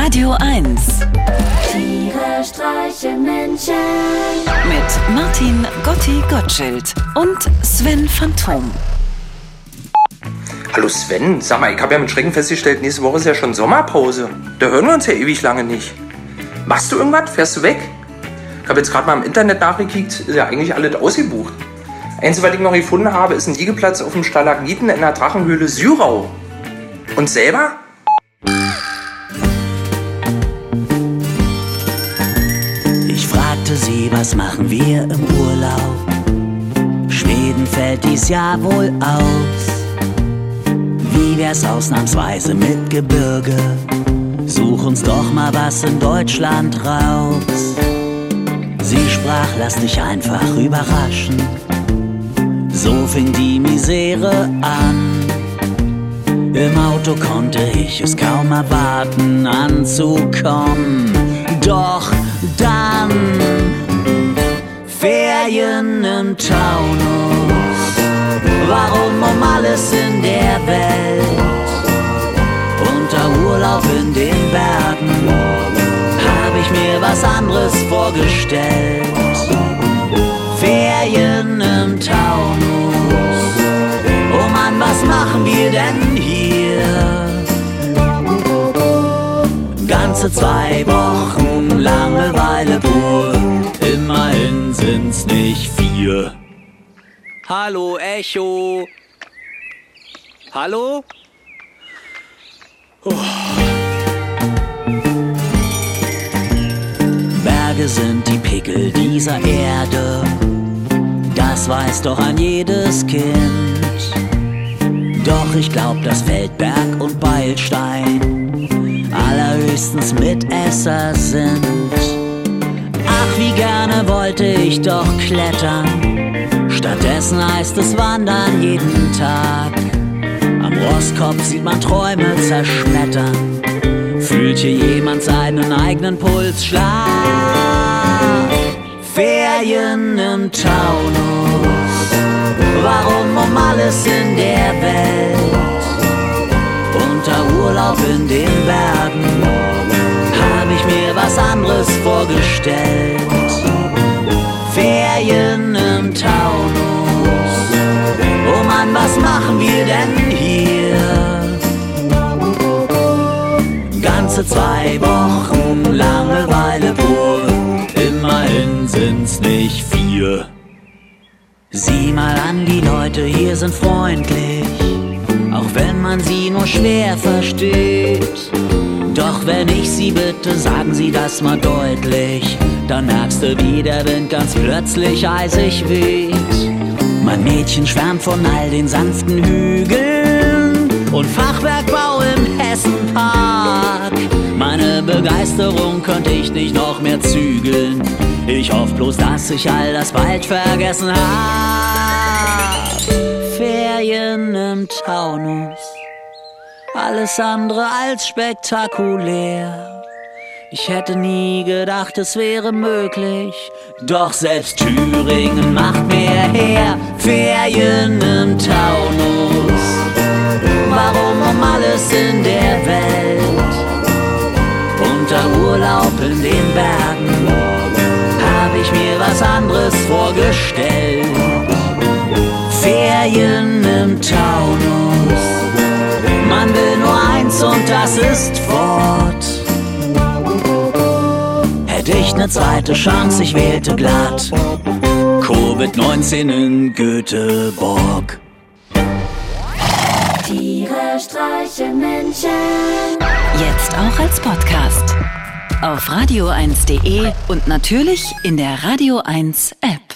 Radio 1 Tiere streichen Menschen. mit Martin Gotti Gottschild und Sven Phantom. Hallo Sven, sag mal, ich habe ja mit Schrecken festgestellt, nächste Woche ist ja schon Sommerpause. Da hören wir uns ja ewig lange nicht. Machst du irgendwas? Fährst du weg? Ich habe jetzt gerade mal im Internet nachgekickt, ist ja eigentlich alles ausgebucht. Einzige, was ich noch gefunden habe, ist ein Liegeplatz auf dem Stalagmiten in der Drachenhöhle Syrau. Und selber? Sie, was machen wir im Urlaub? Schweden fällt dies Jahr wohl aus. Wie wär's ausnahmsweise mit Gebirge? Such uns doch mal was in Deutschland raus. Sie sprach, lass dich einfach überraschen. So fing die Misere an. Im Auto konnte ich es kaum erwarten anzukommen. Doch dann Ferien im Taunus. Warum um alles in der Welt? Unter Urlaub in den Bergen habe ich mir was anderes vorgestellt. Ferien im Taunus. Oh Mann, was machen wir denn hier? Ganze zwei Wochen Langeweile pur. Sind's nicht vier. Hallo, Echo. Hallo? Berge sind die Pickel dieser Erde. Das weiß doch ein jedes Kind. Doch ich glaub, dass Feldberg und Beilstein allerhöchstens Mitesser sind. Wollte ich doch klettern. Stattdessen heißt es wandern jeden Tag. Am Rostkopf sieht man Träume zerschmettern. Fühlt hier jemand seinen eigenen Pulsschlag? Ferien im Taunus. Warum um alles in der Welt? Unter Urlaub in den Ferien im Taunus. Oh Mann, was machen wir denn hier? Ganze zwei Wochen Langeweile pur. Immerhin sind's nicht vier. Sieh mal an, die Leute hier sind freundlich, auch wenn man sie nur schwer versteht. Doch wenn ich sie bitte, sagen sie das mal deutlich, dann merkst du, wie der Wind ganz plötzlich eisig weht. Mein Mädchen schwärmt von all den sanften Hügeln und Fachwerkbau im Hessenpark. Meine Begeisterung könnte ich nicht noch mehr zügeln. Ich hoffe bloß, dass ich all das bald vergessen hab. Ferien im Taunus, alles andere als spektakulär. Ich hätte nie gedacht, es wäre möglich. Doch selbst Thüringen macht mehr her. Ferien im Taunus. Warum um alles in der Welt? Unter Urlaub in den Bergen habe ich mir was anderes vorgestellt. Eins und das ist fort. Hätte ich ne zweite Chance, ich wählte glatt. Covid-19 in Göteborg. Tiere streichen Menschen. Jetzt auch als Podcast. Auf radio1.de und natürlich in der Radio 1 App.